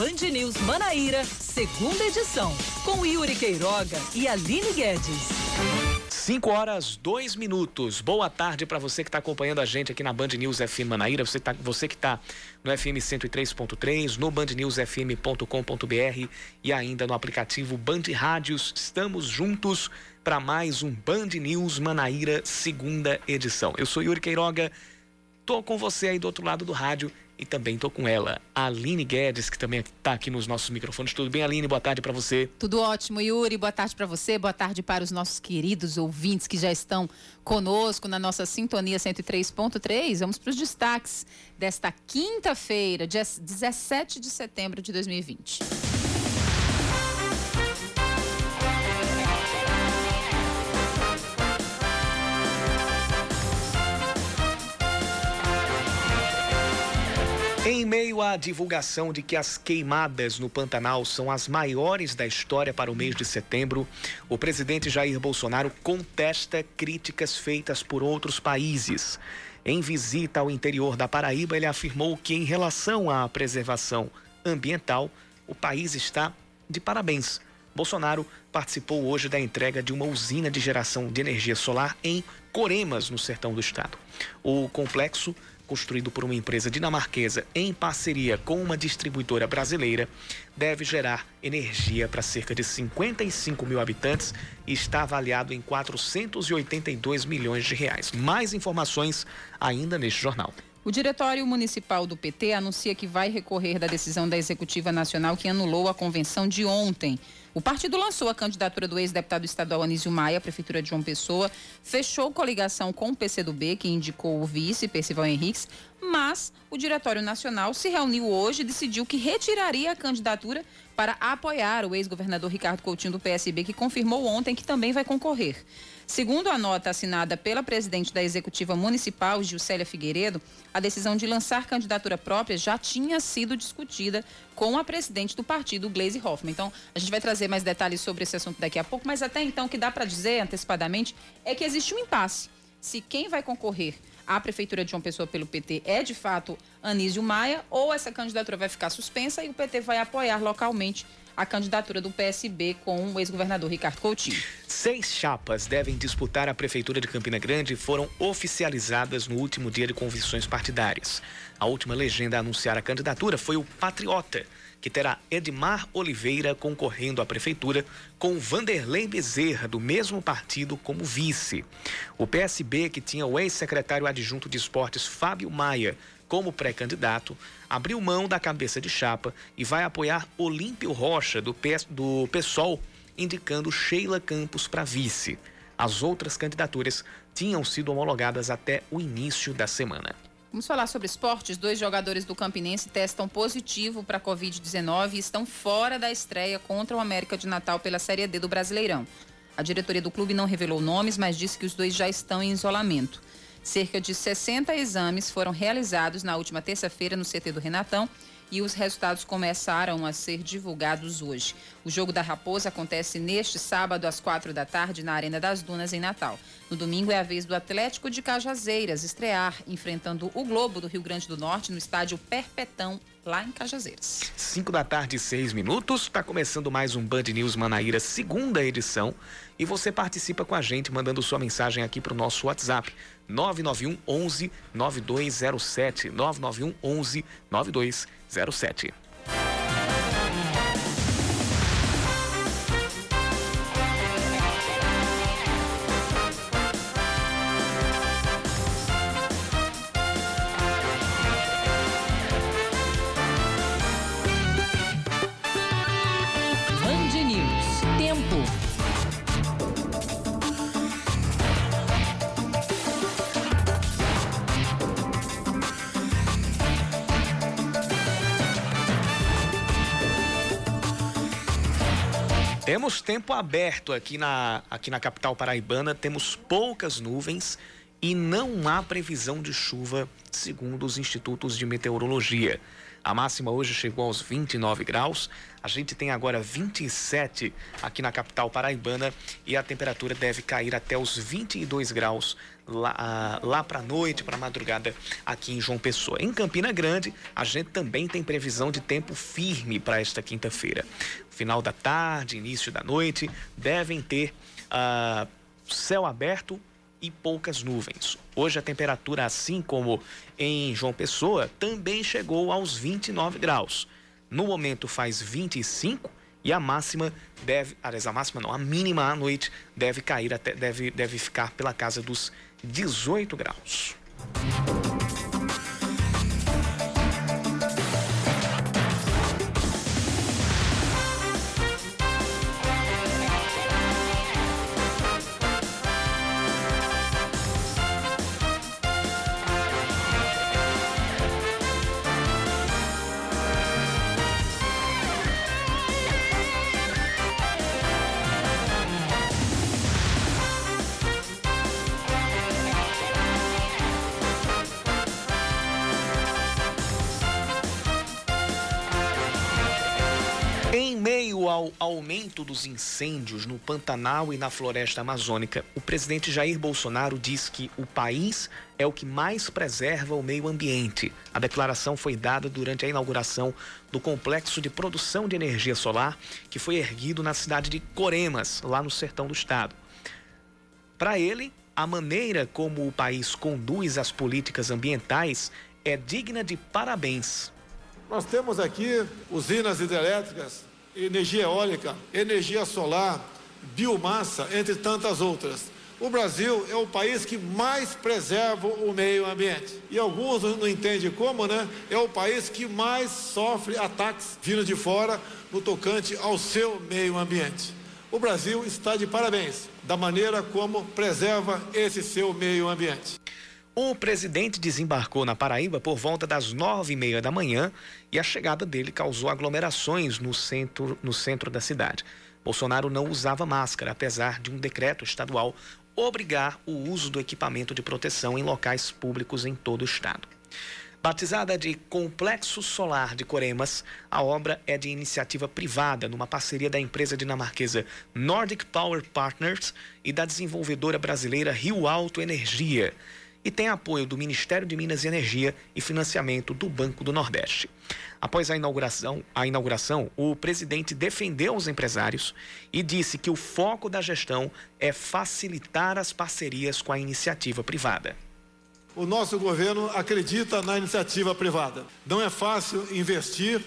Band News Manaíra, segunda edição, com Yuri Queiroga e Aline Guedes. 5 horas, 2 minutos. Boa tarde para você que está acompanhando a gente aqui na Band News FM Manaíra. Você, tá, você que está no FM 103.3, no bandnewsfm.com.br e ainda no aplicativo Band Rádios. Estamos juntos para mais um Band News Manaíra, segunda edição. Eu sou Yuri Queiroga, tô com você aí do outro lado do rádio e também tô com ela, Aline Guedes, que também está aqui nos nossos microfones. Tudo bem, Aline? Boa tarde para você. Tudo ótimo, Yuri. Boa tarde para você. Boa tarde para os nossos queridos ouvintes que já estão conosco na nossa sintonia 103.3. Vamos para os destaques desta quinta-feira, dia 17 de setembro de 2020. Em meio à divulgação de que as queimadas no Pantanal são as maiores da história para o mês de setembro, o presidente Jair Bolsonaro contesta críticas feitas por outros países. Em visita ao interior da Paraíba, ele afirmou que, em relação à preservação ambiental, o país está de parabéns. Bolsonaro participou hoje da entrega de uma usina de geração de energia solar em Coremas, no sertão do estado. O complexo construído por uma empresa dinamarquesa em parceria com uma distribuidora brasileira, deve gerar energia para cerca de 55 mil habitantes e está avaliado em 482 milhões de reais. Mais informações ainda neste jornal. O Diretório Municipal do PT anuncia que vai recorrer da decisão da Executiva Nacional que anulou a convenção de ontem. O partido lançou a candidatura do ex-deputado estadual Anísio Maia à Prefeitura de João Pessoa, fechou coligação com o PCdoB, que indicou o vice, Percival Henriques, mas o Diretório Nacional se reuniu hoje e decidiu que retiraria a candidatura para apoiar o ex-governador Ricardo Coutinho do PSB, que confirmou ontem que também vai concorrer. Segundo a nota assinada pela presidente da Executiva Municipal, Gilcélia Figueiredo, a decisão de lançar candidatura própria já tinha sido discutida com a presidente do partido, Gleisi Hoffmann. Então, a gente vai trazer mais detalhes sobre esse assunto daqui a pouco, mas até então o que dá para dizer antecipadamente é que existe um impasse. Se quem vai concorrer à Prefeitura de João Pessoa pelo PT é de fato Anísio Maia, ou essa candidatura vai ficar suspensa e o PT vai apoiar localmente a candidatura do PSB com o ex-governador Ricardo Coutinho. Seis chapas devem disputar a Prefeitura de Campina Grande e foram oficializadas no último dia de convenções partidárias. A última legenda a anunciar a candidatura foi o Patriota, que terá Edmar Oliveira concorrendo à prefeitura com Vanderlei Bezerra, do mesmo partido, como vice. O PSB, que tinha o ex-secretário adjunto de esportes Fábio Maia como pré-candidato, abriu mão da cabeça de chapa e vai apoiar Olímpio Rocha, do, PS, do PSOL, indicando Sheila Campos para vice. As outras candidaturas tinham sido homologadas até o início da semana. Vamos falar sobre esportes. Dois jogadores do Campinense testam positivo para a Covid-19 e estão fora da estreia contra o América de Natal pela Série D do Brasileirão. A diretoria do clube não revelou nomes, mas disse que os dois já estão em isolamento. Cerca de 60 exames foram realizados na última terça-feira no CT do Renatão e os resultados começaram a ser divulgados hoje. O jogo da Raposa acontece neste sábado às quatro da tarde na Arena das Dunas em Natal. No domingo é a vez do Atlético de Cajazeiras estrear enfrentando o Globo do Rio Grande do Norte no estádio Perpetão lá em Cajazeiras. 5 da tarde, seis minutos. Está começando mais um Band News Manaíra, segunda edição. E você participa com a gente mandando sua mensagem aqui para o nosso WhatsApp. 991 11 9207. 991 11 9207. Tempo aberto aqui na, aqui na capital paraibana, temos poucas nuvens e não há previsão de chuva, segundo os institutos de meteorologia. A máxima hoje chegou aos 29 graus. A gente tem agora 27 aqui na capital paraibana e a temperatura deve cair até os 22 graus lá, ah, lá para a noite, para madrugada aqui em João Pessoa. Em Campina Grande, a gente também tem previsão de tempo firme para esta quinta-feira. Final da tarde, início da noite, devem ter uh, céu aberto e poucas nuvens. Hoje a temperatura, assim como em João Pessoa, também chegou aos 29 graus. No momento faz 25 e a máxima deve, aliás, a máxima não, a mínima à noite deve cair até deve deve ficar pela casa dos 18 graus. Aumento dos incêndios no Pantanal e na floresta amazônica, o presidente Jair Bolsonaro diz que o país é o que mais preserva o meio ambiente. A declaração foi dada durante a inauguração do complexo de produção de energia solar que foi erguido na cidade de Coremas, lá no sertão do estado. Para ele, a maneira como o país conduz as políticas ambientais é digna de parabéns. Nós temos aqui usinas hidrelétricas energia eólica, energia solar, biomassa, entre tantas outras. O Brasil é o país que mais preserva o meio ambiente. E alguns não entendem como, né? É o país que mais sofre ataques vindo de fora no tocante ao seu meio ambiente. O Brasil está de parabéns da maneira como preserva esse seu meio ambiente. O presidente desembarcou na Paraíba por volta das nove e meia da manhã e a chegada dele causou aglomerações no centro, no centro da cidade. Bolsonaro não usava máscara, apesar de um decreto estadual obrigar o uso do equipamento de proteção em locais públicos em todo o estado. Batizada de Complexo Solar de Coremas, a obra é de iniciativa privada numa parceria da empresa dinamarquesa Nordic Power Partners e da desenvolvedora brasileira Rio Alto Energia e tem apoio do Ministério de Minas e Energia e financiamento do Banco do Nordeste. Após a inauguração, a inauguração, o presidente defendeu os empresários e disse que o foco da gestão é facilitar as parcerias com a iniciativa privada. O nosso governo acredita na iniciativa privada. Não é fácil investir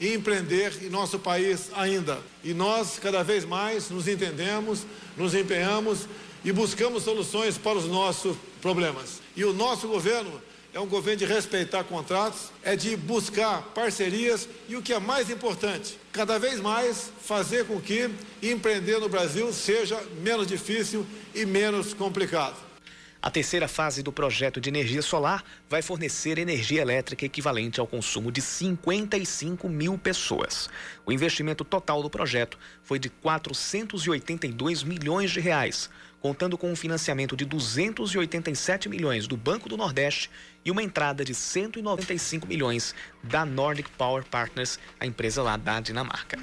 e empreender em nosso país ainda. E nós, cada vez mais, nos entendemos, nos empenhamos e buscamos soluções para os nossos problemas. E o nosso governo é um governo de respeitar contratos, é de buscar parcerias e o que é mais importante, cada vez mais fazer com que empreender no Brasil seja menos difícil e menos complicado. A terceira fase do projeto de energia solar vai fornecer energia elétrica equivalente ao consumo de 55 mil pessoas. O investimento total do projeto foi de 482 milhões de reais, contando com um financiamento de 287 milhões do Banco do Nordeste e uma entrada de 195 milhões da Nordic Power Partners, a empresa lá da Dinamarca.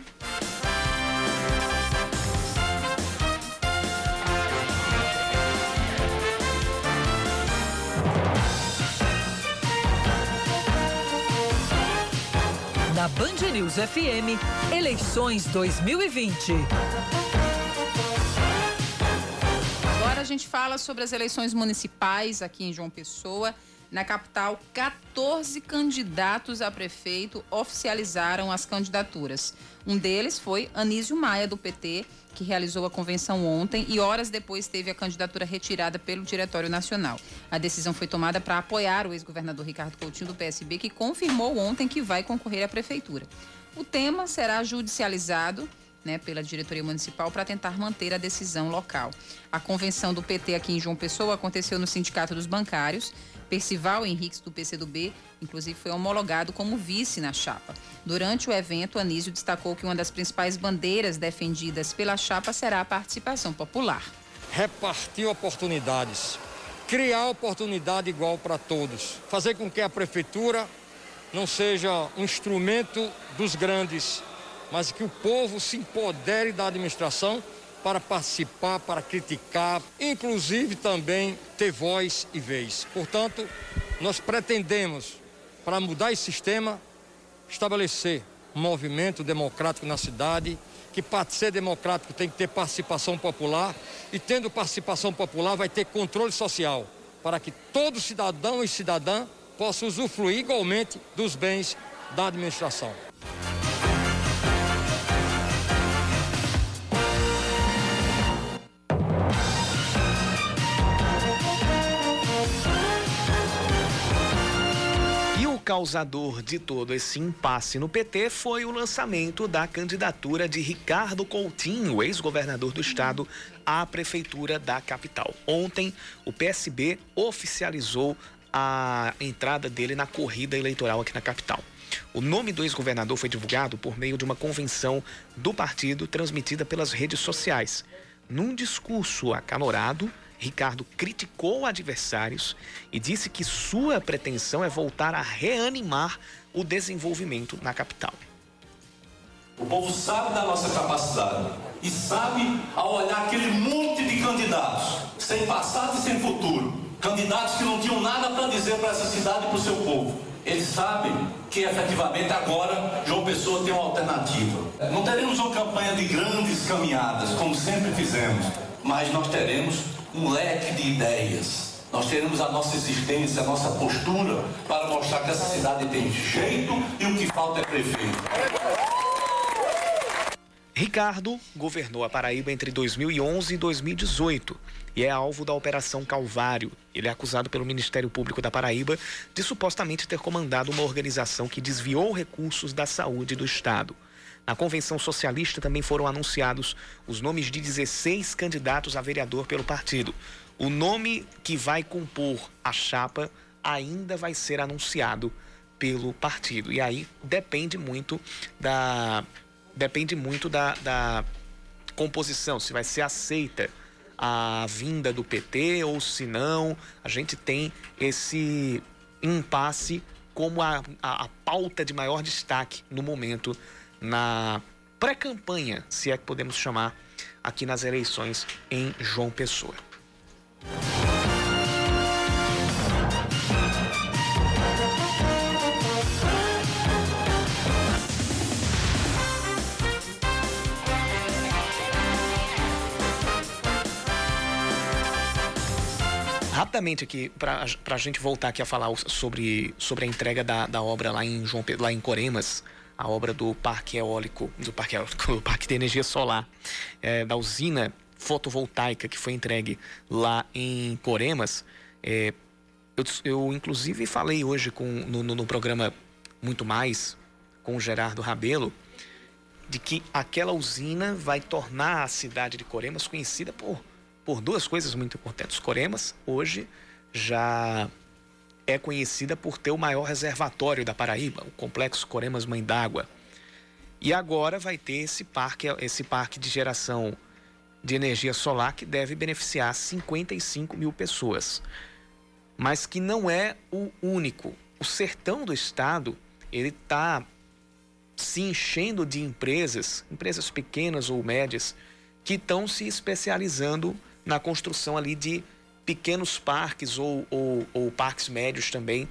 Band News FM, eleições 2020. Agora a gente fala sobre as eleições municipais aqui em João Pessoa. Na capital, 14 candidatos a prefeito oficializaram as candidaturas. Um deles foi Anísio Maia, do PT, que realizou a convenção ontem e horas depois teve a candidatura retirada pelo Diretório Nacional. A decisão foi tomada para apoiar o ex-governador Ricardo Coutinho do PSB, que confirmou ontem que vai concorrer à prefeitura. O tema será judicializado né, pela diretoria municipal para tentar manter a decisão local. A convenção do PT aqui em João Pessoa aconteceu no Sindicato dos Bancários. Percival Henriques, do PCdoB, inclusive foi homologado como vice na chapa. Durante o evento, Anísio destacou que uma das principais bandeiras defendidas pela chapa será a participação popular. Repartir oportunidades criar oportunidade igual para todos, fazer com que a prefeitura não seja um instrumento dos grandes, mas que o povo se empodere da administração para participar, para criticar, inclusive também ter voz e vez. Portanto, nós pretendemos, para mudar esse sistema, estabelecer um movimento democrático na cidade, que para ser democrático tem que ter participação popular e tendo participação popular vai ter controle social, para que todo cidadão e cidadã possa usufruir igualmente dos bens da administração. Causador de todo esse impasse no PT foi o lançamento da candidatura de Ricardo Coutinho, ex-governador do estado, à prefeitura da capital. Ontem, o PSB oficializou a entrada dele na corrida eleitoral aqui na capital. O nome do ex-governador foi divulgado por meio de uma convenção do partido transmitida pelas redes sociais. Num discurso acalorado, Ricardo criticou adversários e disse que sua pretensão é voltar a reanimar o desenvolvimento na capital. O povo sabe da nossa capacidade e sabe ao olhar aquele monte de candidatos, sem passado e sem futuro, candidatos que não tinham nada para dizer para essa cidade e para o seu povo. Eles sabem que efetivamente agora João Pessoa tem uma alternativa. Não teremos uma campanha de grandes caminhadas, como sempre fizemos, mas nós teremos um leque de ideias. Nós teremos a nossa existência, a nossa postura para mostrar que essa cidade tem jeito e o que falta é prefeito. Ricardo governou a Paraíba entre 2011 e 2018 e é alvo da Operação Calvário. Ele é acusado pelo Ministério Público da Paraíba de supostamente ter comandado uma organização que desviou recursos da saúde do Estado. Na convenção socialista também foram anunciados os nomes de 16 candidatos a vereador pelo partido. O nome que vai compor a chapa ainda vai ser anunciado pelo partido. E aí depende muito da depende muito da, da composição, se vai ser aceita a vinda do PT ou se não. A gente tem esse impasse como a, a, a pauta de maior destaque no momento na pré-campanha, se é que podemos chamar, aqui nas eleições em João Pessoa. Rapidamente aqui, para a gente voltar aqui a falar sobre, sobre a entrega da, da obra lá em, João, lá em Coremas, a obra do parque eólico, do parque eólico, do parque de energia solar, é, da usina fotovoltaica que foi entregue lá em Coremas. É, eu, eu, inclusive falei hoje com, no, no, no programa Muito Mais com o Gerardo Rabelo de que aquela usina vai tornar a cidade de Coremas conhecida por, por duas coisas muito importantes. Coremas hoje já é conhecida por ter o maior reservatório da Paraíba, o Complexo Coremas Mãe d'Água. E agora vai ter esse parque, esse parque de geração de energia solar que deve beneficiar 55 mil pessoas. Mas que não é o único. O sertão do estado, ele está se enchendo de empresas, empresas pequenas ou médias, que estão se especializando na construção ali de pequenos parques ou, ou, ou parques médios também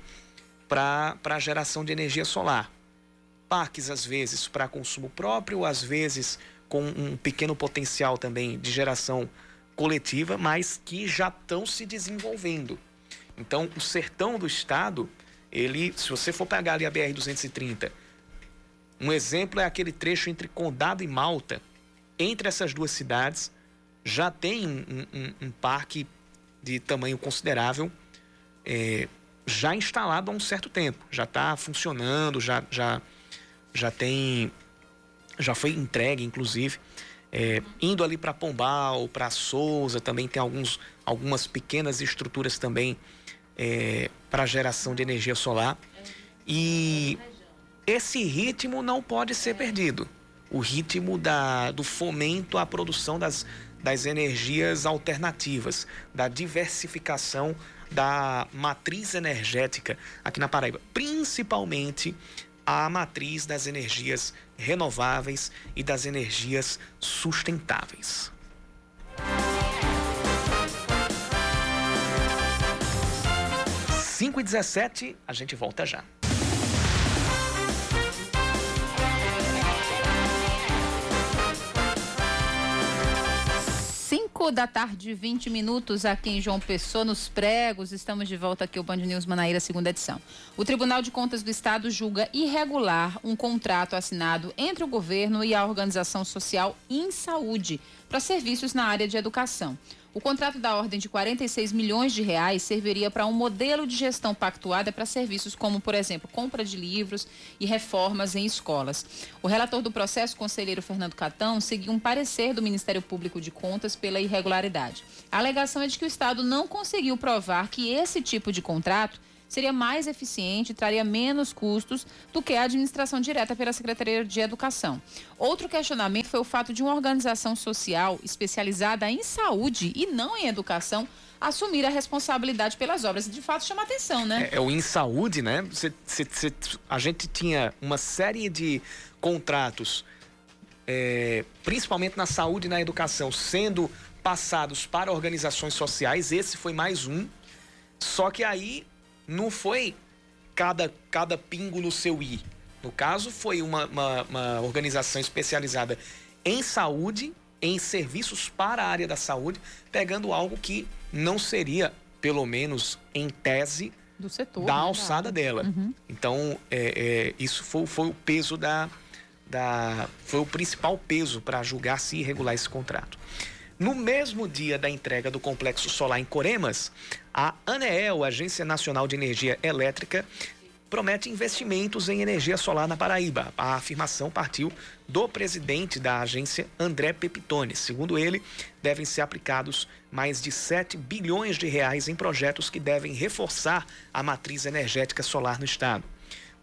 para a geração de energia solar. Parques, às vezes, para consumo próprio, às vezes com um pequeno potencial também de geração coletiva, mas que já estão se desenvolvendo. Então, o sertão do estado, ele, se você for pegar ali a BR-230, um exemplo é aquele trecho entre Condado e Malta. Entre essas duas cidades, já tem um, um, um parque de tamanho considerável, é, já instalado há um certo tempo, já está funcionando, já, já, já tem, já foi entregue, inclusive. É, indo ali para Pombal, para Souza, também tem alguns, algumas pequenas estruturas também é, para geração de energia solar. E esse ritmo não pode ser perdido. O ritmo da, do fomento à produção das, das energias alternativas, da diversificação da matriz energética aqui na Paraíba, principalmente a matriz das energias renováveis e das energias sustentáveis. 5 e 17, a gente volta já. 5 da tarde, 20 minutos aqui em João Pessoa, nos pregos. Estamos de volta aqui ao Band News Manaíra, segunda edição. O Tribunal de Contas do Estado julga irregular um contrato assinado entre o governo e a organização social Em Saúde para serviços na área de educação. O contrato da ordem de 46 milhões de reais serviria para um modelo de gestão pactuada para serviços como, por exemplo, compra de livros e reformas em escolas. O relator do processo, conselheiro Fernando Catão, seguiu um parecer do Ministério Público de Contas pela irregularidade. A alegação é de que o Estado não conseguiu provar que esse tipo de contrato seria mais eficiente e traria menos custos do que a administração direta pela Secretaria de Educação. Outro questionamento foi o fato de uma organização social especializada em saúde e não em educação assumir a responsabilidade pelas obras. De fato, chama atenção, né? É, é o em saúde, né? Cê, cê, cê, a gente tinha uma série de contratos, é, principalmente na saúde e na educação, sendo passados para organizações sociais. Esse foi mais um. Só que aí não foi cada, cada pingo no seu i. No caso, foi uma, uma, uma organização especializada em saúde, em serviços para a área da saúde, pegando algo que não seria, pelo menos em tese, do setor da né, alçada dela. Uhum. Então, é, é, isso foi, foi o peso da, da. Foi o principal peso para julgar se irregular esse contrato. No mesmo dia da entrega do complexo solar em Coremas, a ANEEL, Agência Nacional de Energia Elétrica, promete investimentos em energia solar na Paraíba. A afirmação partiu do presidente da agência, André Pepitone. Segundo ele, devem ser aplicados mais de 7 bilhões de reais em projetos que devem reforçar a matriz energética solar no estado.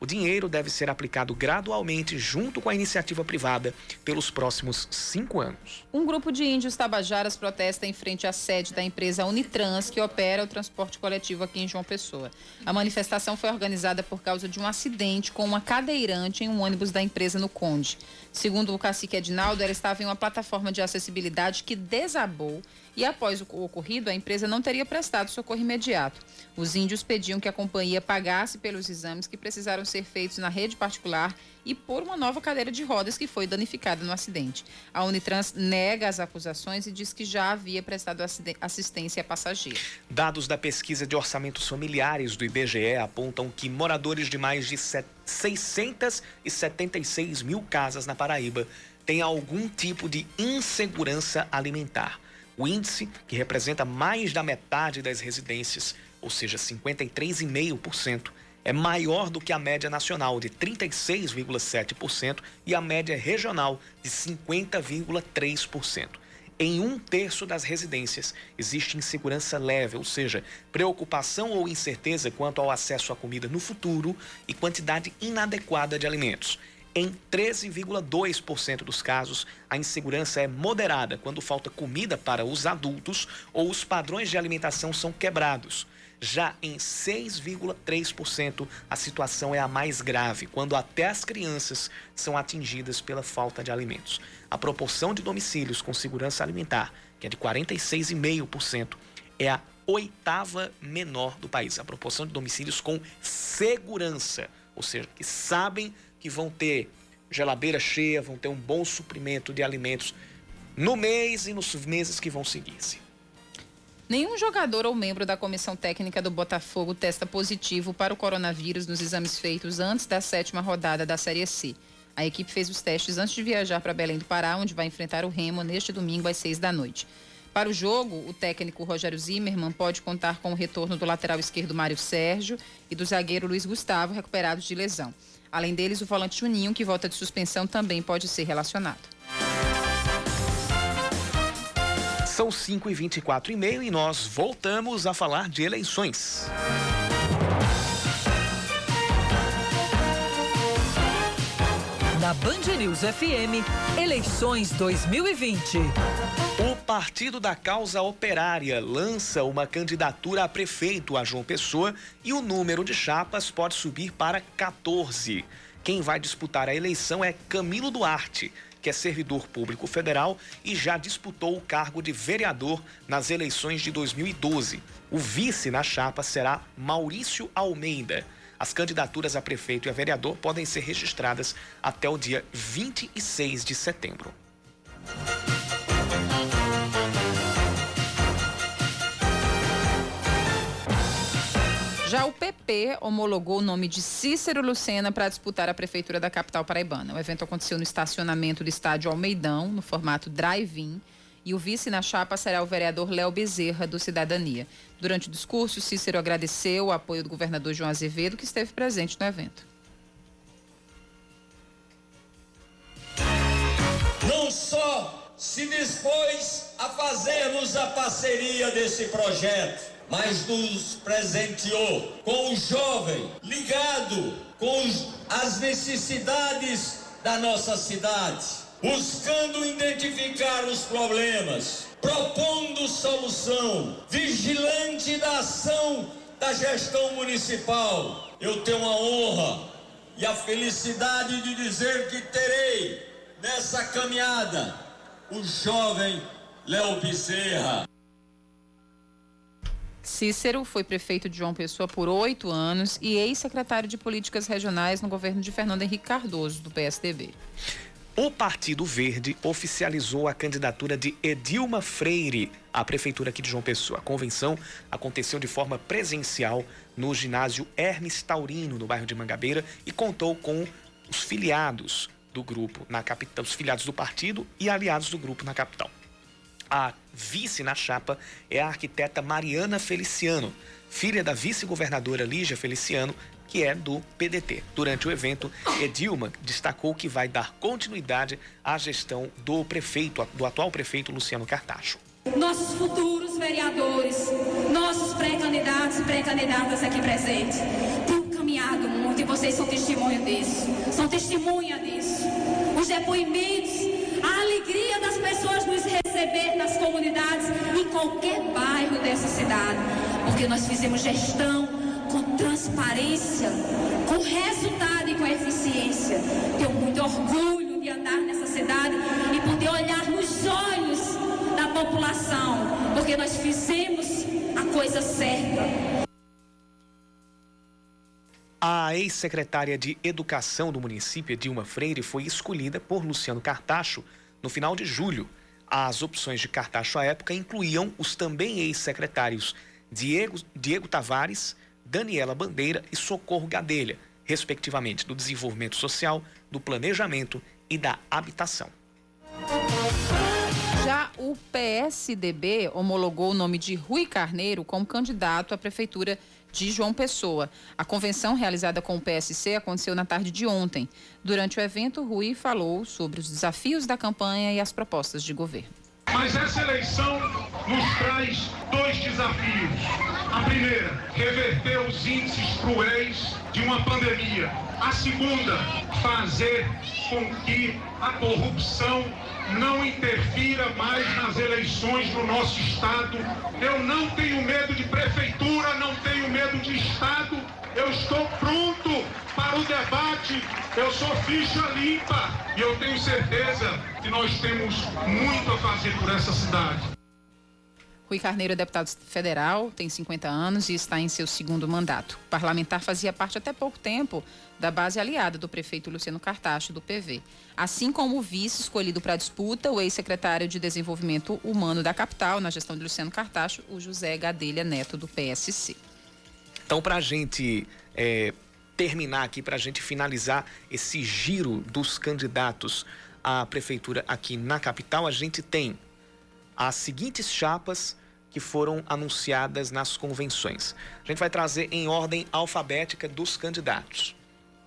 O dinheiro deve ser aplicado gradualmente junto com a iniciativa privada pelos próximos cinco anos. Um grupo de índios tabajaras protesta em frente à sede da empresa Unitrans, que opera o transporte coletivo aqui em João Pessoa. A manifestação foi organizada por causa de um acidente com uma cadeirante em um ônibus da empresa no Conde. Segundo o cacique Edinaldo, ela estava em uma plataforma de acessibilidade que desabou e após o ocorrido, a empresa não teria prestado socorro imediato. Os índios pediam que a companhia pagasse pelos exames que precisaram ser feitos na rede particular e por uma nova cadeira de rodas que foi danificada no acidente. A Unitrans nega as acusações e diz que já havia prestado assistência a passageiro. Dados da pesquisa de orçamentos familiares do IBGE apontam que moradores de mais de 676 mil casas na Paraíba têm algum tipo de insegurança alimentar. O índice, que representa mais da metade das residências, ou seja, 53,5%, é maior do que a média nacional de 36,7% e a média regional de 50,3%. Em um terço das residências existe insegurança leve, ou seja, preocupação ou incerteza quanto ao acesso à comida no futuro e quantidade inadequada de alimentos. Em 13,2% dos casos, a insegurança é moderada quando falta comida para os adultos ou os padrões de alimentação são quebrados. Já em 6,3%, a situação é a mais grave, quando até as crianças são atingidas pela falta de alimentos. A proporção de domicílios com segurança alimentar, que é de 46,5%, é a oitava menor do país. A proporção de domicílios com segurança, ou seja, que sabem que vão ter geladeira cheia, vão ter um bom suprimento de alimentos no mês e nos meses que vão seguir-se. Nenhum jogador ou membro da comissão técnica do Botafogo testa positivo para o coronavírus nos exames feitos antes da sétima rodada da Série C. A equipe fez os testes antes de viajar para Belém do Pará, onde vai enfrentar o Remo neste domingo às seis da noite. Para o jogo, o técnico Rogério Zimmermann pode contar com o retorno do lateral esquerdo Mário Sérgio e do zagueiro Luiz Gustavo, recuperados de lesão. Além deles, o volante Juninho, que volta de suspensão, também pode ser relacionado. São 5 e 24 e meio e nós voltamos a falar de eleições. Na Band News FM, eleições 2020. O Partido da Causa Operária lança uma candidatura a prefeito a João Pessoa e o número de chapas pode subir para 14. Quem vai disputar a eleição é Camilo Duarte, que é servidor público federal e já disputou o cargo de vereador nas eleições de 2012. O vice na chapa será Maurício Almeida. As candidaturas a prefeito e a vereador podem ser registradas até o dia 26 de setembro. Já o PP homologou o nome de Cícero Lucena para disputar a prefeitura da capital paraibana. O evento aconteceu no estacionamento do estádio Almeidão, no formato drive-in, e o vice na chapa será o vereador Léo Bezerra, do Cidadania. Durante o discurso, Cícero agradeceu o apoio do governador João Azevedo, que esteve presente no evento. Não só se dispôs a fazermos a parceria desse projeto, mas nos presenteou com o jovem ligado com as necessidades da nossa cidade, buscando identificar os problemas, propondo solução, vigilante da ação da gestão municipal. Eu tenho a honra e a felicidade de dizer que terei nessa caminhada o jovem Léo Bezerra. Cícero foi prefeito de João Pessoa por oito anos e ex-secretário de Políticas Regionais no governo de Fernando Henrique Cardoso, do PSDB. O Partido Verde oficializou a candidatura de Edilma Freire à prefeitura aqui de João Pessoa. A convenção aconteceu de forma presencial no ginásio Hermes Taurino, no bairro de Mangabeira, e contou com os filiados do grupo na capital, os filiados do partido e aliados do grupo na capital. A vice na chapa é a arquiteta Mariana Feliciano, filha da vice-governadora Lígia Feliciano, que é do PDT. Durante o evento, Edilma destacou que vai dar continuidade à gestão do prefeito, do atual prefeito Luciano Cartacho. Nossos futuros vereadores, nossos pré-candidatos e pré-candidatas aqui presentes, têm caminhado muito e vocês são testemunho disso. São testemunha disso. Os depoimentos alegria das pessoas nos receber nas comunidades, em qualquer bairro dessa cidade, porque nós fizemos gestão com transparência, com resultado e com eficiência. Tenho muito orgulho de andar nessa cidade e poder olhar nos olhos da população, porque nós fizemos a coisa certa. A ex-secretária de Educação do município, Dilma Freire, foi escolhida por Luciano Cartacho no final de julho. As opções de Cartacho à época incluíam os também ex-secretários Diego, Diego Tavares, Daniela Bandeira e Socorro Gadelha, respectivamente, do Desenvolvimento Social, do Planejamento e da Habitação. Já o PSDB homologou o nome de Rui Carneiro como candidato à prefeitura de João Pessoa. A convenção realizada com o PSC aconteceu na tarde de ontem. Durante o evento, Rui falou sobre os desafios da campanha e as propostas de governo. Mas essa eleição nos traz dois desafios. A primeira, reverter os índices cruéis de uma pandemia. A segunda, fazer com que a corrupção não interfira mais nas eleições no nosso estado. Eu não tenho medo de prefeitura, não tenho medo de estado. Eu estou pronto para o debate. Eu sou ficha limpa e eu tenho certeza que nós temos muito a fazer por essa cidade. Rui Carneiro é deputado federal, tem 50 anos e está em seu segundo mandato. O parlamentar fazia parte até pouco tempo da base aliada do prefeito Luciano Cartacho, do PV. Assim como o vice escolhido para a disputa, o ex-secretário de Desenvolvimento Humano da capital, na gestão de Luciano Cartacho, o José Gadelha Neto, do PSC. Então, para a gente é, terminar aqui, para a gente finalizar esse giro dos candidatos à prefeitura aqui na capital, a gente tem as seguintes chapas que foram anunciadas nas convenções. A gente vai trazer em ordem alfabética dos candidatos.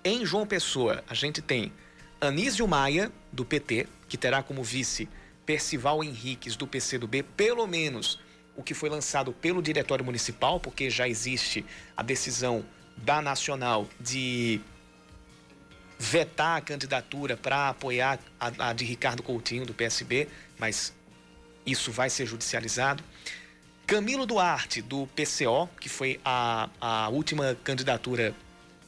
Em João Pessoa, a gente tem Anísio Maia, do PT, que terá como vice Percival Henriques, do PCdoB, pelo menos o que foi lançado pelo Diretório Municipal, porque já existe a decisão da Nacional de vetar a candidatura para apoiar a, a de Ricardo Coutinho, do PSB, mas isso vai ser judicializado. Camilo Duarte, do PCO, que foi a, a última candidatura,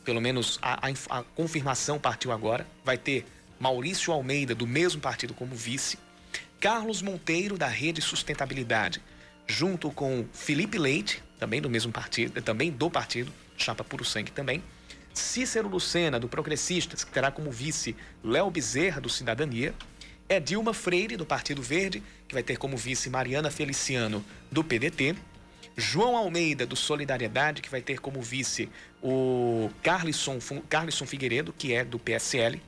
pelo menos a, a, a, confirmação partiu agora, vai ter Maurício Almeida, do mesmo partido, como vice. Carlos Monteiro, da Rede Sustentabilidade, junto com Felipe Leite, também do mesmo partido, também do partido, chapa puro sangue também. Cícero Lucena, do Progressistas, que terá como vice Léo Bezerra, do Cidadania. É Dilma Freire, do Partido Verde, que vai ter como vice Mariana Feliciano, do PDT. João Almeida, do Solidariedade, que vai ter como vice o Carlisson, Carlisson Figueiredo, que é do PSL.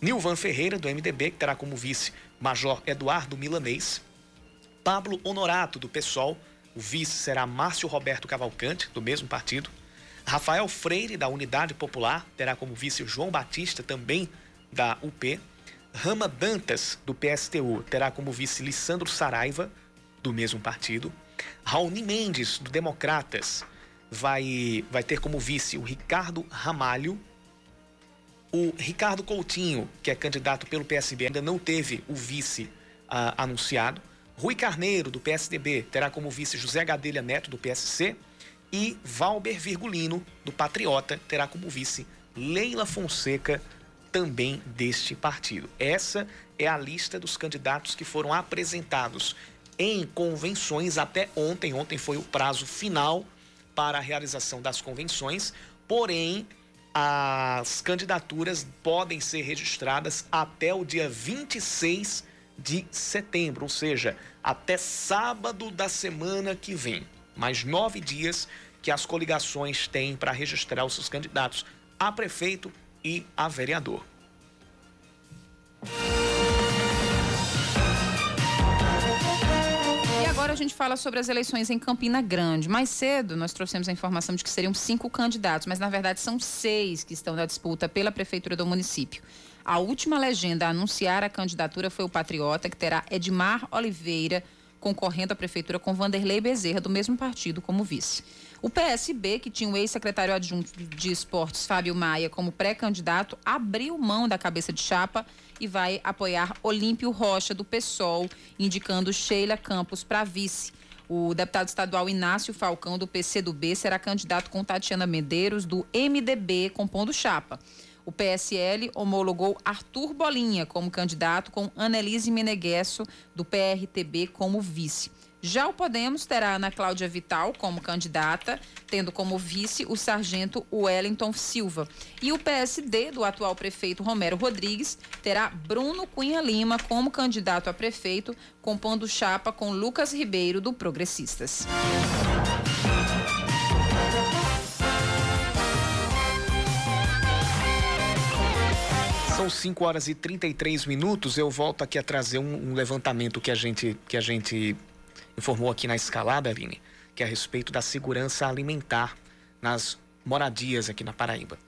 Nilvan Ferreira, do MDB, que terá como vice Major Eduardo Milanês. Pablo Honorato, do PSOL. O vice será Márcio Roberto Cavalcante, do mesmo partido. Rafael Freire, da Unidade Popular, terá como vice João Batista, também da UP. Rama Dantas, do PSTU, terá como vice Lissandro Saraiva, do mesmo partido. Raoni Mendes, do Democratas, vai, vai ter como vice o Ricardo Ramalho. O Ricardo Coutinho, que é candidato pelo PSB, ainda não teve o vice uh, anunciado. Rui Carneiro, do PSDB, terá como vice José Gadelha Neto, do PSC. E Valber Virgulino, do Patriota, terá como vice Leila Fonseca, também deste partido. Essa é a lista dos candidatos que foram apresentados em convenções até ontem. Ontem foi o prazo final para a realização das convenções, porém, as candidaturas podem ser registradas até o dia 26 de setembro, ou seja, até sábado da semana que vem. Mais nove dias que as coligações têm para registrar os seus candidatos a prefeito e a vereador. E agora a gente fala sobre as eleições em Campina Grande. Mais cedo, nós trouxemos a informação de que seriam cinco candidatos, mas na verdade são seis que estão na disputa pela prefeitura do município. A última legenda a anunciar a candidatura foi o Patriota, que terá Edmar Oliveira concorrendo à prefeitura com Vanderlei Bezerra, do mesmo partido, como vice. O PSB, que tinha o ex-secretário adjunto de esportes, Fábio Maia, como pré-candidato, abriu mão da cabeça de chapa e vai apoiar Olímpio Rocha, do PSOL, indicando Sheila Campos para vice. O deputado estadual Inácio Falcão, do PCdoB, será candidato com Tatiana Medeiros, do MDB, compondo chapa. O PSL homologou Arthur Bolinha como candidato, com Annelise Meneghesso, do PRTB, como vice. Já o Podemos terá Ana Cláudia Vital como candidata, tendo como vice o sargento Wellington Silva. E o PSD do atual prefeito Romero Rodrigues terá Bruno Cunha Lima como candidato a prefeito, compondo chapa com Lucas Ribeiro do Progressistas. São 5 horas e 33 minutos. Eu volto aqui a trazer um, um levantamento que a gente que a gente informou aqui na escalada, Aline, que é a respeito da segurança alimentar nas moradias aqui na Paraíba.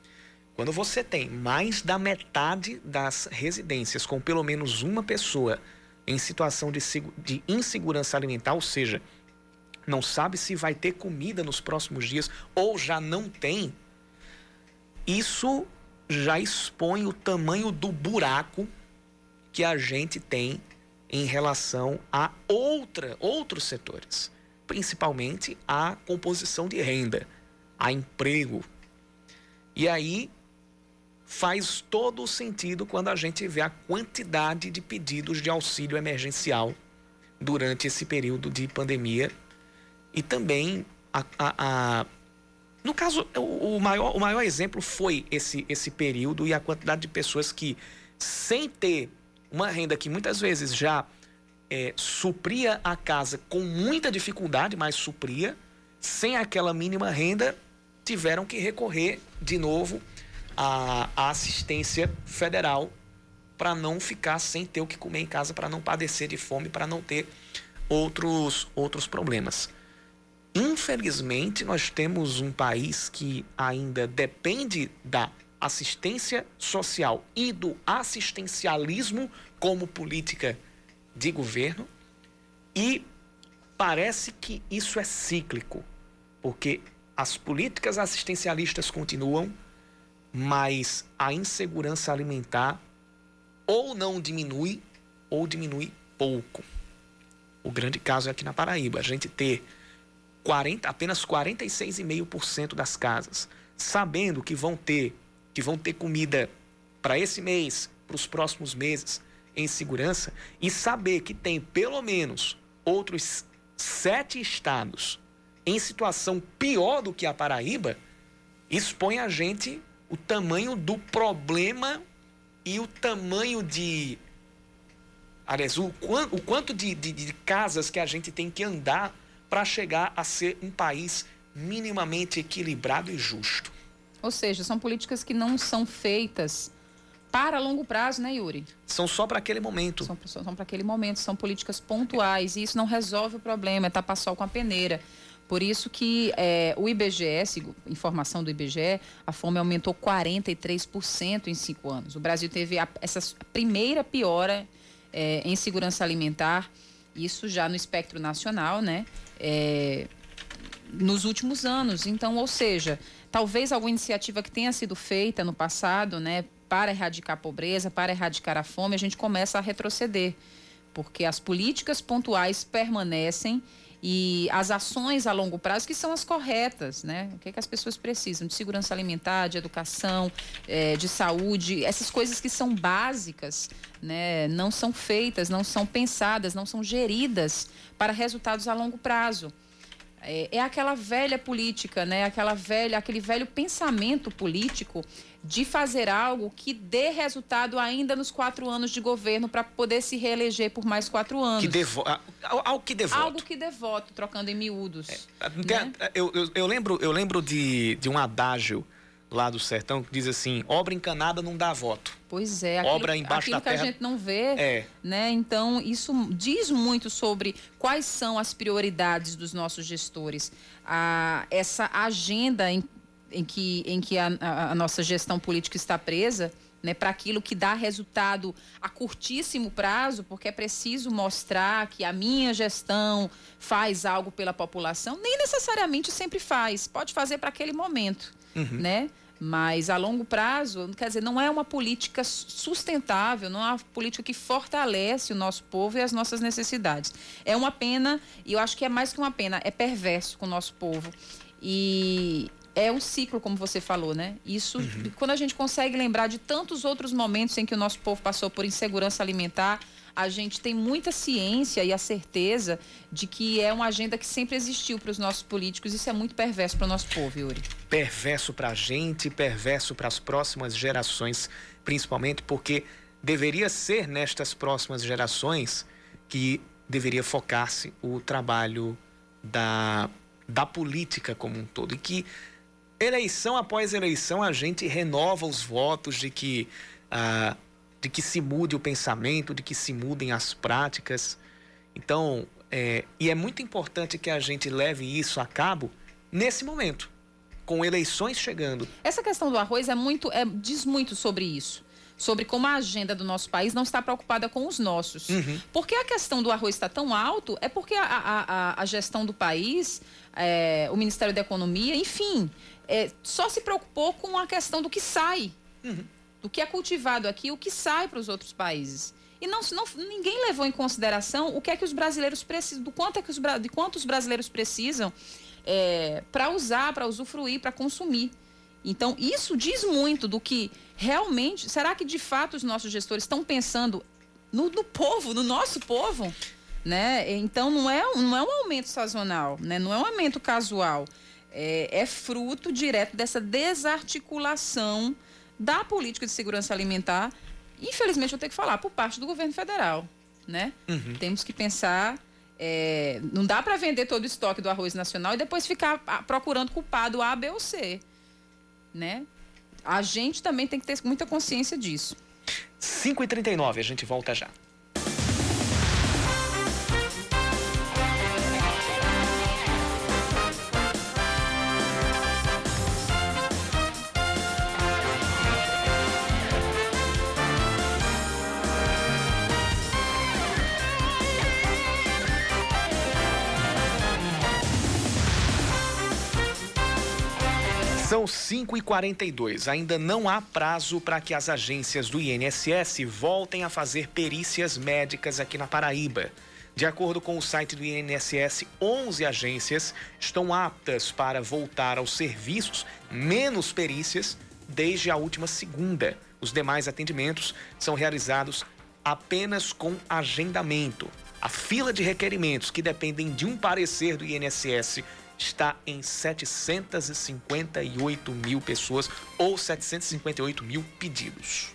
Quando você tem mais da metade das residências com pelo menos uma pessoa em situação de, de insegurança alimentar, ou seja, não sabe se vai ter comida nos próximos dias ou já não tem, isso já expõe o tamanho do buraco que a gente tem em relação a outra, outros setores, principalmente a composição de renda, a emprego. E aí faz todo o sentido quando a gente vê a quantidade de pedidos de auxílio emergencial durante esse período de pandemia e também a, a, a no caso o, o, maior, o maior exemplo foi esse, esse período e a quantidade de pessoas que sem ter uma renda que muitas vezes já é, supria a casa com muita dificuldade, mas supria, sem aquela mínima renda, tiveram que recorrer de novo à, à assistência federal para não ficar sem ter o que comer em casa, para não padecer de fome, para não ter outros, outros problemas. Infelizmente, nós temos um país que ainda depende da assistência social e do assistencialismo como política de governo e parece que isso é cíclico, porque as políticas assistencialistas continuam, mas a insegurança alimentar ou não diminui ou diminui pouco. O grande caso é aqui na Paraíba, a gente ter 40, apenas 46,5% das casas sabendo que vão ter que vão ter comida para esse mês, para os próximos meses em segurança e saber que tem pelo menos outros sete estados em situação pior do que a Paraíba, expõe a gente o tamanho do problema e o tamanho de. Aliás, o, o quanto de, de, de casas que a gente tem que andar para chegar a ser um país minimamente equilibrado e justo. Ou seja, são políticas que não são feitas para longo prazo, né, Yuri? São só para aquele momento. São, são para aquele momento, são políticas pontuais e isso não resolve o problema, é tapar sol com a peneira. Por isso que é, o IBGE, informação do IBGE, a fome aumentou 43% em cinco anos. O Brasil teve a, essa primeira piora é, em segurança alimentar, isso já no espectro nacional, né? É, nos últimos anos. Então, ou seja, talvez alguma iniciativa que tenha sido feita no passado, né, para erradicar a pobreza, para erradicar a fome, a gente começa a retroceder, porque as políticas pontuais permanecem e as ações a longo prazo que são as corretas, né? O que, é que as pessoas precisam de segurança alimentar, de educação, é, de saúde, essas coisas que são básicas, né? Não são feitas, não são pensadas, não são geridas para resultados a longo prazo. É, é aquela velha política, né? Aquela velha, aquele velho pensamento político de fazer algo que dê resultado ainda nos quatro anos de governo para poder se reeleger por mais quatro anos. Que devo... Algo que dê voto. Algo que dê voto, trocando em miúdos. É, né? eu, eu, eu, lembro, eu lembro de, de um adágio lá do sertão que diz assim: obra encanada não dá voto. Pois é, aquilo, obra embaixo aquilo da terra. que a gente não vê, é. né? Então, isso diz muito sobre quais são as prioridades dos nossos gestores. A, essa agenda em, em que, em que a, a, a nossa gestão política está presa. Né, para aquilo que dá resultado a curtíssimo prazo, porque é preciso mostrar que a minha gestão faz algo pela população, nem necessariamente sempre faz, pode fazer para aquele momento uhum. né? Mas a longo prazo, quer dizer, não é uma política sustentável, não é uma política que fortalece o nosso povo e as nossas necessidades. É uma pena, e eu acho que é mais que uma pena, é perverso com o nosso povo. E é um ciclo, como você falou, né? Isso, uhum. quando a gente consegue lembrar de tantos outros momentos em que o nosso povo passou por insegurança alimentar, a gente tem muita ciência e a certeza de que é uma agenda que sempre existiu para os nossos políticos. Isso é muito perverso para o nosso povo, Yuri. Perverso para a gente, perverso para as próximas gerações, principalmente porque deveria ser nestas próximas gerações que deveria focar-se o trabalho da, da política como um todo. E que eleição após eleição a gente renova os votos de que. Ah, de que se mude o pensamento, de que se mudem as práticas. Então, é, e é muito importante que a gente leve isso a cabo nesse momento, com eleições chegando. Essa questão do arroz é muito, é, diz muito sobre isso. Sobre como a agenda do nosso país não está preocupada com os nossos. Uhum. Porque a questão do arroz está tão alto é porque a, a, a gestão do país, é, o Ministério da Economia, enfim, é, só se preocupou com a questão do que sai. Uhum do que é cultivado aqui, o que sai para os outros países. E não, não, ninguém levou em consideração o que é que os brasileiros precisam, do quanto é que os, de quantos brasileiros precisam é, para usar, para usufruir, para consumir. Então, isso diz muito do que realmente. Será que de fato os nossos gestores estão pensando no, no povo, no nosso povo? Né? Então, não é, não é um aumento sazonal, né? não é um aumento casual. É, é fruto direto dessa desarticulação da política de segurança alimentar, infelizmente eu tenho que falar, por parte do governo federal. Né? Uhum. Temos que pensar. É, não dá para vender todo o estoque do arroz nacional e depois ficar procurando culpado A, B ou C. Né? A gente também tem que ter muita consciência disso. 5h39, a gente volta já. São São 5 e 42 Ainda não há prazo para que as agências do INSS voltem a fazer perícias médicas aqui na Paraíba. De acordo com o site do INSS, 11 agências estão aptas para voltar aos serviços, menos perícias, desde a última segunda. Os demais atendimentos são realizados apenas com agendamento. A fila de requerimentos que dependem de um parecer do INSS está em 758 mil pessoas ou 758 mil pedidos.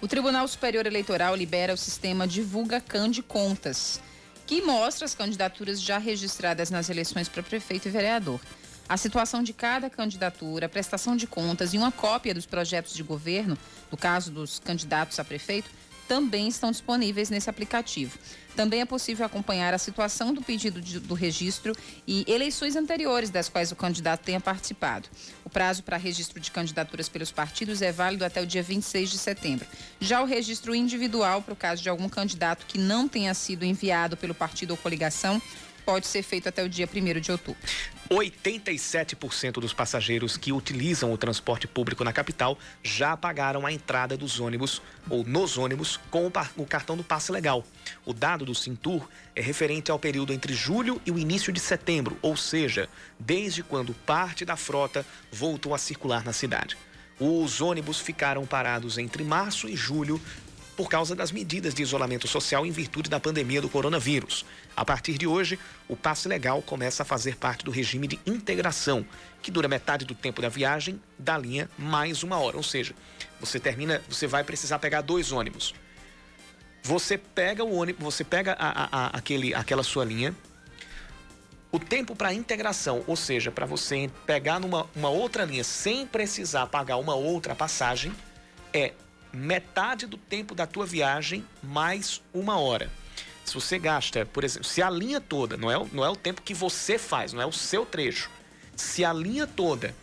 O Tribunal Superior Eleitoral libera o sistema Divulga Can de Contas, que mostra as candidaturas já registradas nas eleições para prefeito e vereador. A situação de cada candidatura, a prestação de contas e uma cópia dos projetos de governo, no caso dos candidatos a prefeito, também estão disponíveis nesse aplicativo. Também é possível acompanhar a situação do pedido de, do registro e eleições anteriores das quais o candidato tenha participado. O prazo para registro de candidaturas pelos partidos é válido até o dia 26 de setembro. Já o registro individual, para o caso de algum candidato que não tenha sido enviado pelo partido ou coligação, pode ser feito até o dia 1 de outubro. 87% dos passageiros que utilizam o transporte público na capital já pagaram a entrada dos ônibus ou nos ônibus com o, cartão do passe legal. O dado do Cintur é referente ao período entre julho e o início de setembro, ou seja, desde quando parte da frota voltou a circular na cidade. Os ônibus ficaram parados entre março e julho por causa das medidas de isolamento social em virtude da pandemia do coronavírus. A partir de hoje, o passe legal começa a fazer parte do regime de integração, que dura metade do tempo da viagem da linha mais uma hora. Ou seja, você termina, você vai precisar pegar dois ônibus. Você pega o ônibus, você pega a, a, a, aquele, aquela sua linha. O tempo para integração, ou seja, para você pegar numa uma outra linha sem precisar pagar uma outra passagem, é metade do tempo da tua viagem mais uma hora. Se você gasta, por exemplo, se a linha toda, não é, não é o tempo que você faz, não é o seu trecho. Se a linha toda,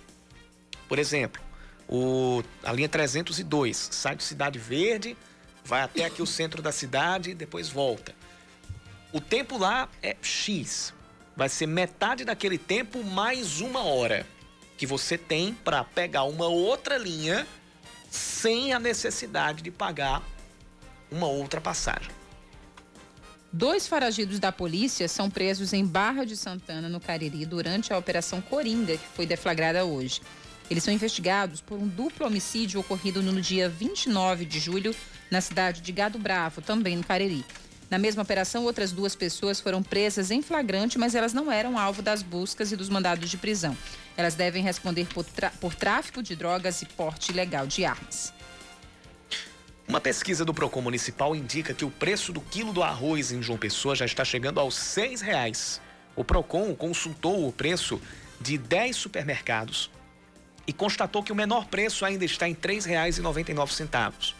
por exemplo, o, a linha 302 sai de Cidade Verde, vai até aqui o centro da cidade e depois volta. O tempo lá é X. Vai ser metade daquele tempo mais uma hora que você tem para pegar uma outra linha sem a necessidade de pagar uma outra passagem. Dois foragidos da polícia são presos em Barra de Santana, no Cariri, durante a Operação Coringa, que foi deflagrada hoje. Eles são investigados por um duplo homicídio ocorrido no dia 29 de julho, na cidade de Gado Bravo, também no Cariri. Na mesma operação, outras duas pessoas foram presas em flagrante, mas elas não eram alvo das buscas e dos mandados de prisão. Elas devem responder por, por tráfico de drogas e porte ilegal de armas. Uma pesquisa do Procon Municipal indica que o preço do quilo do arroz em João Pessoa já está chegando aos seis reais. O Procon consultou o preço de 10 supermercados e constatou que o menor preço ainda está em R$ 3,99.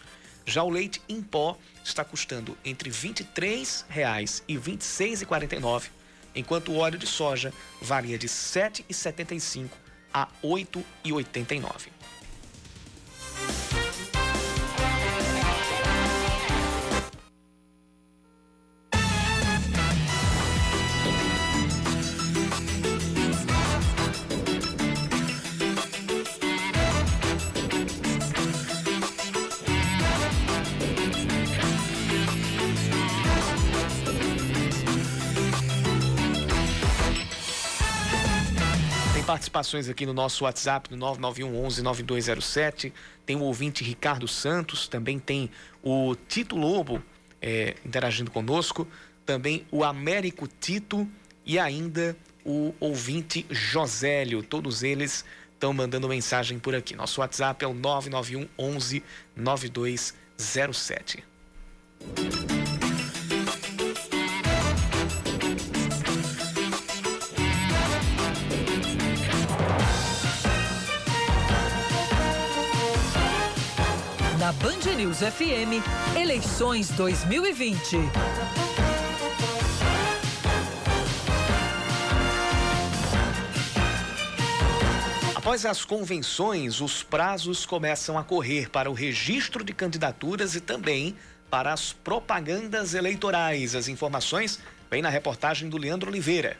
Já o leite em pó está custando entre R$ 23,00 e R$ 26,49, enquanto o óleo de soja varia de R$ 7,75 a R$ 8,89. Participações aqui no nosso WhatsApp, no 9911 9207. Tem o ouvinte Ricardo Santos, também tem o Tito Lobo é, interagindo conosco, também o Américo Tito e ainda o ouvinte Josélio. Todos eles estão mandando mensagem por aqui. Nosso WhatsApp é o 991 11 9207. Band News FM, eleições 2020. Após as convenções, os prazos começam a correr para o registro de candidaturas e também para as propagandas eleitorais. As informações vêm na reportagem do Leandro Oliveira.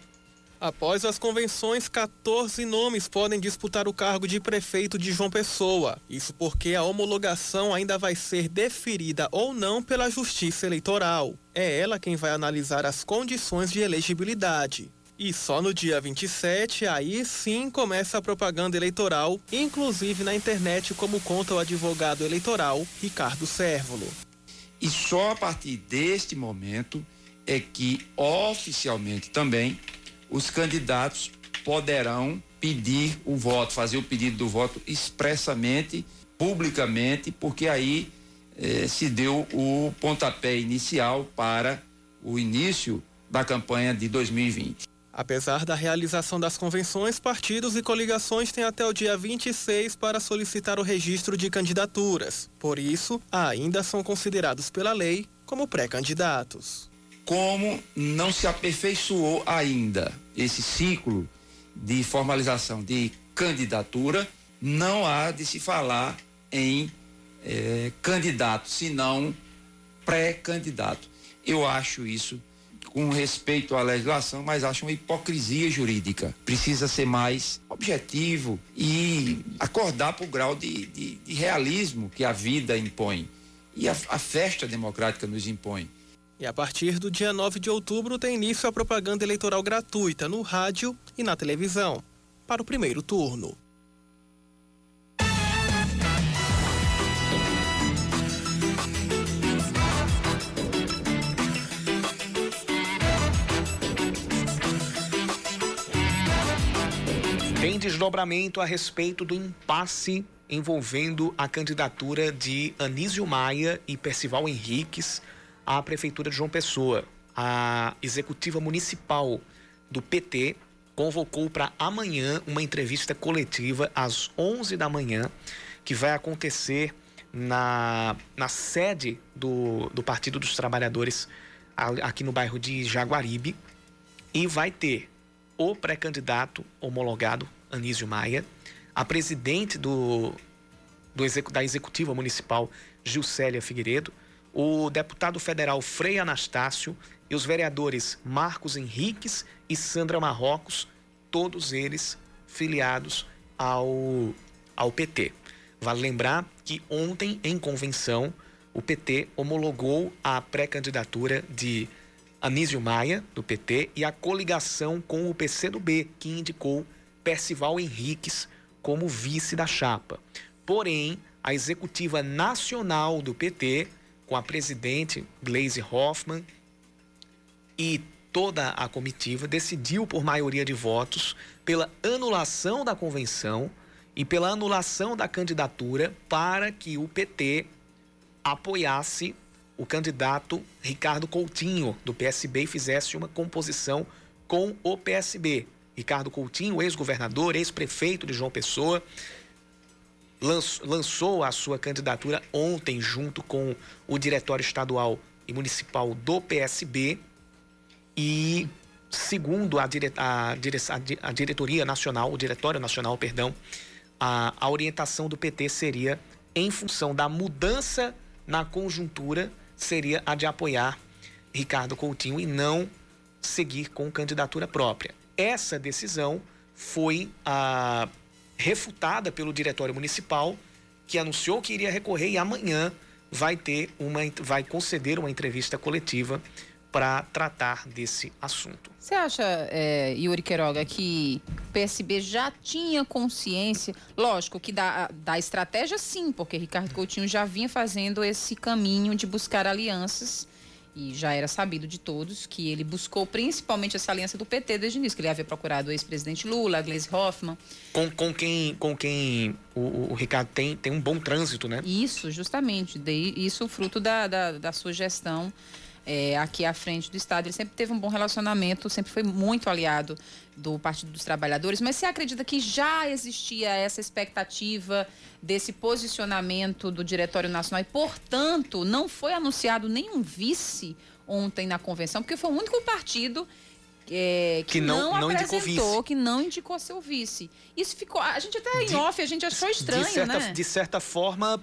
Após as convenções, 14 nomes podem disputar o cargo de prefeito de João Pessoa. Isso porque a homologação ainda vai ser deferida ou não pela Justiça Eleitoral. É ela quem vai analisar as condições de elegibilidade. E só no dia 27, aí sim começa a propaganda eleitoral, inclusive na internet, como conta o advogado eleitoral Ricardo Sérvulo. E só a partir deste momento é que oficialmente também os candidatos poderão pedir o voto, fazer o pedido do voto expressamente, publicamente, porque aí eh, se deu o pontapé inicial para o início da campanha de 2020. Apesar da realização das convenções, partidos e coligações têm até o dia 26 para solicitar o registro de candidaturas. Por isso, ainda são considerados pela lei como pré-candidatos como não se aperfeiçoou ainda esse ciclo de formalização de candidatura, não há de se falar em eh, candidato, senão pré-candidato. Eu acho isso com respeito à legislação, mas acho uma hipocrisia jurídica. Precisa ser mais objetivo e acordar para o grau de, de, de, realismo que a vida impõe e a, a festa democrática nos impõe. E a partir do dia 9 de outubro tem início a propaganda eleitoral gratuita no rádio e na televisão, para o primeiro turno. Tem desdobramento a respeito do impasse envolvendo a candidatura de Anísio Maia e Percival Henriques à Prefeitura de João Pessoa. A executiva municipal do PT convocou para amanhã uma entrevista coletiva às 11 da manhã, que vai acontecer na, na sede do, do Partido dos Trabalhadores, aqui no bairro de Jaguaribe, e vai ter o pré-candidato homologado, Anísio Maia, a presidente do, do, da executiva municipal, Gilcélia Figueiredo, o deputado federal Frei Anastácio e os vereadores Marcos Henriques e Sandra Marrocos, todos eles filiados ao, ao PT. Vale lembrar que ontem, em convenção, o PT homologou a pré-candidatura de Anísio Maia, do PT, e a coligação com o PCdoB, que indicou Percival Henriques como vice da chapa. Porém, a executiva nacional do PT com a presidente Glaze Hoffman e toda a comitiva, decidiu por maioria de votos pela anulação da convenção e pela anulação da candidatura para que o PT apoiasse o candidato Ricardo Coutinho, do PSB, e fizesse uma composição com o PSB. Ricardo Coutinho, ex-governador, ex-prefeito de João Pessoa, lançou a sua candidatura ontem, junto com o Diretório Estadual e Municipal do PSB. E, segundo a, dire, a, dire, a diretoria nacional, o Diretório Nacional, perdão, a, a orientação do PT seria, em função da mudança na conjuntura, seria a de apoiar Ricardo Coutinho e não seguir com candidatura própria. Essa decisão foi a refutada pelo Diretório Municipal, que anunciou que iria recorrer e amanhã vai ter uma vai conceder uma entrevista coletiva para tratar desse assunto. Você acha, é, Yuri Queiroga, que o PSB já tinha consciência, lógico que da, da estratégia sim, porque Ricardo Coutinho já vinha fazendo esse caminho de buscar alianças e já era sabido de todos que ele buscou principalmente essa aliança do PT desde o início, que ele havia procurado o ex-presidente Lula, a Gleisi Hoffmann. Com, com quem, com quem o, o, Ricardo tem, tem um bom trânsito, né? Isso, justamente. Daí, isso fruto da, da, da sua gestão é, aqui à frente do Estado. Ele sempre teve um bom relacionamento, sempre foi muito aliado do Partido dos Trabalhadores. Mas você acredita que já existia essa expectativa desse posicionamento do Diretório Nacional e, portanto, não foi anunciado nenhum vice ontem na convenção, porque foi o único partido é, que, que, não, não, não apresentou, que não indicou seu vice. Isso ficou. A gente até em de, off, a gente achou estranho, de certa, né? De certa forma,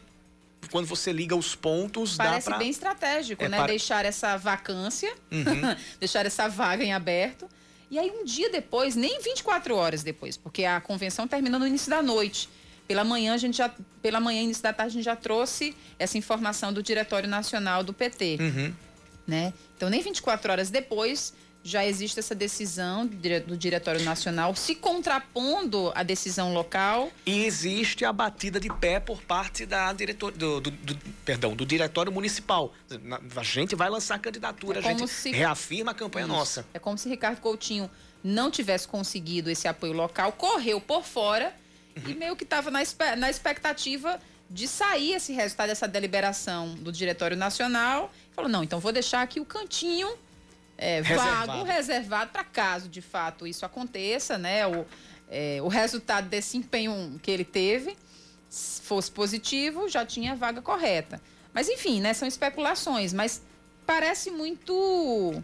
quando você liga os pontos, Parece pra... bem estratégico, é, né? Para... Deixar essa vacância, uhum. deixar essa vaga em aberto E aí, um dia depois, nem 24 horas depois, porque a convenção termina no início da noite. Pela manhã, a gente já, pela manhã, início da tarde, a gente já trouxe essa informação do Diretório Nacional do PT. Uhum. Né? Então, nem 24 horas depois, já existe essa decisão do Diretório Nacional se contrapondo à decisão local. E existe a batida de pé por parte da diretor, do, do, do perdão, do Diretório Municipal. A gente vai lançar a candidatura, é a gente se... reafirma a campanha Isso. nossa. É como se Ricardo Coutinho não tivesse conseguido esse apoio local, correu por fora uhum. e meio que estava na, na expectativa de sair esse resultado dessa deliberação do Diretório Nacional. Falou, não, então vou deixar aqui o cantinho é, reservado. vago, reservado para caso de fato isso aconteça, né? O, é, o resultado desse empenho que ele teve fosse positivo, já tinha a vaga correta. Mas enfim, né? São especulações, mas parece muito.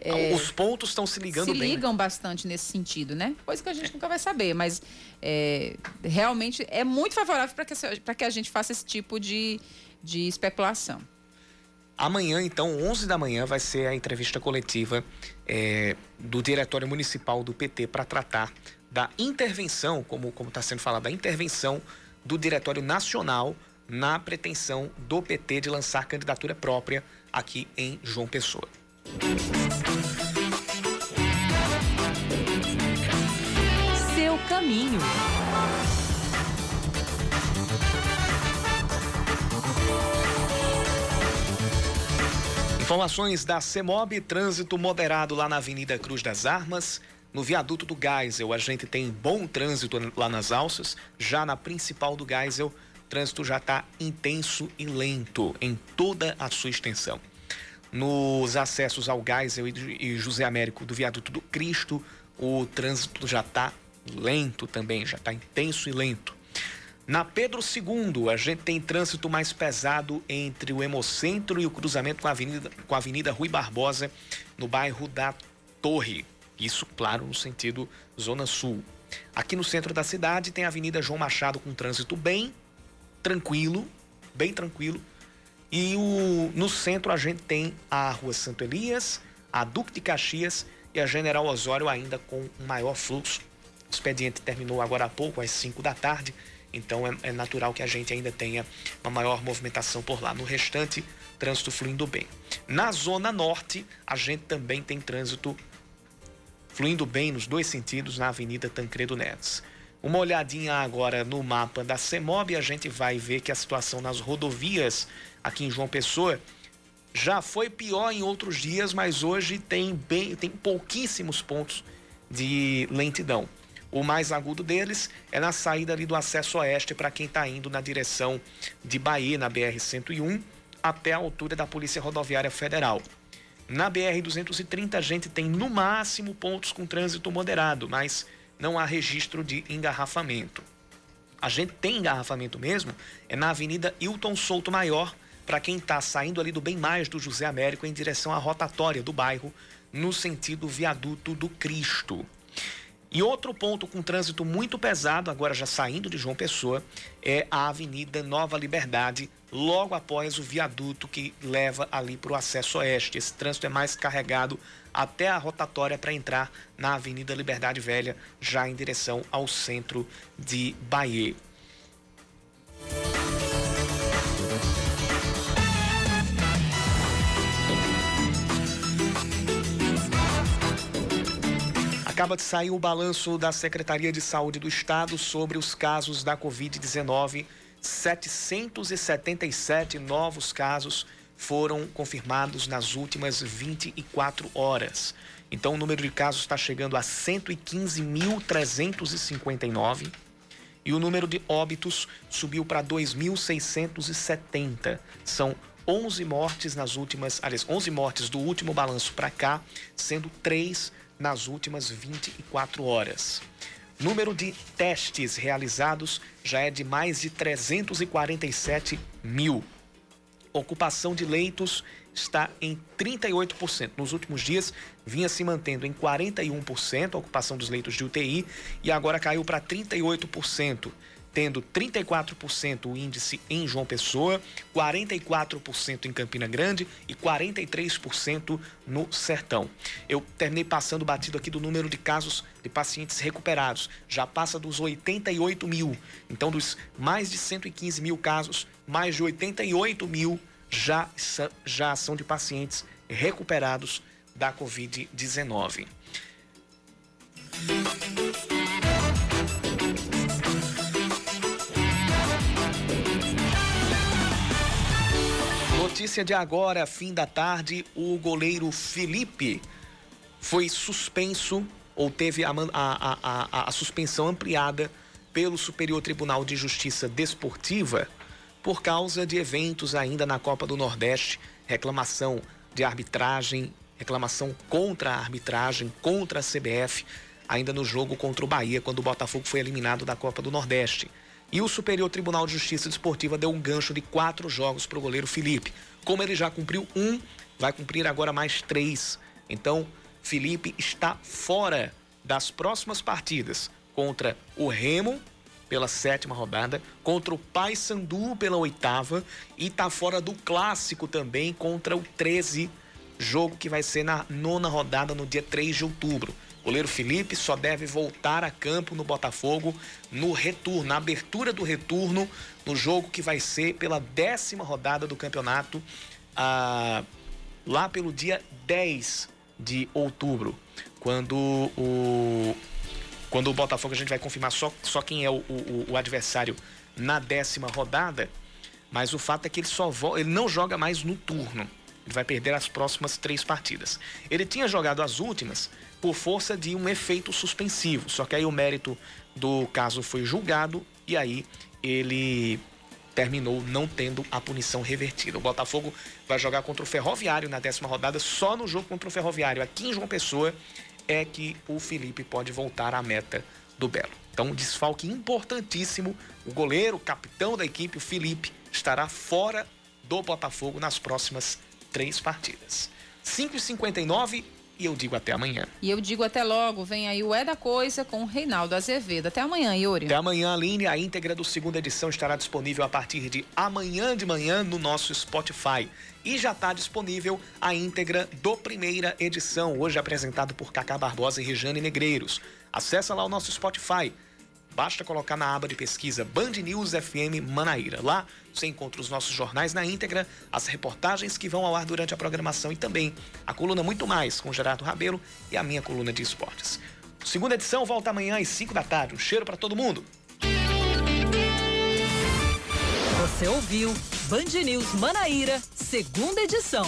É, Os pontos estão se ligando se bem. Se ligam né? bastante nesse sentido, né? Coisa que a gente é. nunca vai saber, mas é, realmente é muito favorável para que, que a gente faça esse tipo de, de especulação. Amanhã, então, 11 da manhã, vai ser a entrevista coletiva é, do Diretório Municipal do PT para tratar da intervenção, como está sendo falado, da intervenção do Diretório Nacional na pretensão do PT de lançar candidatura própria aqui em João Pessoa. Seu caminho. Informações da CEMOB, trânsito moderado lá na Avenida Cruz das Armas. No viaduto do Geisel, a gente tem bom trânsito lá nas alças. Já na principal do Geisel, o trânsito já está intenso e lento em toda a sua extensão. Nos acessos ao Geisel e José Américo do viaduto do Cristo, o trânsito já está lento também, já está intenso e lento. Na Pedro II, a gente tem trânsito mais pesado entre o Hemocentro e o cruzamento com a Avenida, com a Avenida Rui Barbosa, no bairro da Torre. Isso, claro, no sentido Zona Sul. Aqui no centro da cidade tem a Avenida João Machado com trânsito bem tranquilo, bem tranquilo. E o, no centro a gente tem a Rua Santo Elias, a Duque de Caxias e a General Osório ainda com maior fluxo. O expediente terminou agora há pouco, às 5 da tarde. Então é, é natural que a gente ainda tenha uma maior movimentação por lá. No restante, trânsito fluindo bem. Na zona norte, a gente também tem trânsito fluindo bem nos dois sentidos na Avenida Tancredo Neves. Uma olhadinha agora no mapa da CEMOB, a gente vai ver que a situação nas rodovias aqui em João Pessoa já foi pior em outros dias, mas hoje tem bem, tem pouquíssimos pontos de lentidão. O mais agudo deles é na saída ali do acesso oeste para quem está indo na direção de Bahia, na BR-101, até a altura da Polícia Rodoviária Federal. Na BR-230, a gente tem no máximo pontos com trânsito moderado, mas não há registro de engarrafamento. A gente tem engarrafamento mesmo, é na Avenida Hilton Souto Maior, para quem está saindo ali do Bem Mais do José Américo em direção à rotatória do bairro, no sentido viaduto do Cristo. E outro ponto com trânsito muito pesado, agora já saindo de João Pessoa, é a Avenida Nova Liberdade, logo após o viaduto que leva ali para o acesso oeste. Esse trânsito é mais carregado até a rotatória para entrar na Avenida Liberdade Velha, já em direção ao centro de Bahia. Acaba de sair o balanço da Secretaria de Saúde do Estado sobre os casos da Covid-19. 777 novos casos foram confirmados nas últimas 24 horas. Então, o número de casos está chegando a 115.359 e o número de óbitos subiu para 2.670. São 11 mortes nas últimas, aliás, 11 mortes do último balanço para cá, sendo três nas últimas 24 horas. Número de testes realizados já é de mais de 347 mil. Ocupação de leitos está em 38%. Nos últimos dias vinha se mantendo em 41% a ocupação dos leitos de UTI e agora caiu para 38%. Tendo 34% o índice em João Pessoa, 44% em Campina Grande e 43% no Sertão. Eu terminei passando batido aqui do número de casos de pacientes recuperados, já passa dos 88 mil. Então, dos mais de 115 mil casos, mais de 88 mil já, já são de pacientes recuperados da Covid-19. Notícia de agora, fim da tarde, o goleiro Felipe foi suspenso ou teve a, a, a, a, suspensão ampliada pelo Superior Tribunal de Justiça Desportiva por causa de eventos ainda na Copa do Nordeste, reclamação de arbitragem, reclamação contra a arbitragem, contra a CBF, ainda no jogo contra o Bahia, quando o Botafogo foi eliminado da Copa do Nordeste. E o Superior Tribunal de Justiça Desportiva deu um gancho de quatro jogos para o goleiro Felipe. Como ele já cumpriu um, vai cumprir agora mais três. Então, Felipe está fora das próximas partidas contra o Remo pela sétima rodada, contra o Paysandu pela oitava e está fora do clássico também contra o 13, jogo que vai ser na nona rodada no dia 3 de outubro. Goleiro Felipe só deve voltar a campo no Botafogo no retorno, na abertura do retorno, no jogo que vai ser pela décima rodada do campeonato, ah, lá pelo dia 10 de outubro, quando o, quando o Botafogo a gente vai confirmar só, só quem é o, o, o adversário na décima rodada, mas o fato é que ele só ele não joga mais no turno. Ele vai perder as próximas três partidas. Ele tinha jogado as últimas por força de um efeito suspensivo, só que aí o mérito do caso foi julgado e aí ele terminou não tendo a punição revertida. O Botafogo vai jogar contra o Ferroviário na décima rodada, só no jogo contra o Ferroviário aqui em João Pessoa é que o Felipe pode voltar à meta do Belo. Então, um desfalque importantíssimo. O goleiro, o capitão da equipe, o Felipe, estará fora do Botafogo nas próximas três partidas. 5h59 e eu digo até amanhã. E eu digo até logo. Vem aí o É da Coisa com o Reinaldo Azevedo. Até amanhã, Yuri. Até amanhã, Aline. A íntegra do segunda edição estará disponível a partir de amanhã de manhã no nosso Spotify. E já está disponível a íntegra do primeira edição, hoje apresentado por Cacá Barbosa e Rejane Negreiros. Acesse lá o nosso Spotify Basta colocar na aba de pesquisa Band News FM Manaíra. Lá você encontra os nossos jornais na íntegra, as reportagens que vão ao ar durante a programação e também a coluna Muito Mais com Gerardo Rabelo e a minha coluna de esportes. Segunda edição volta amanhã às 5 da tarde. Um cheiro para todo mundo. Você ouviu Band News Manaíra, segunda edição.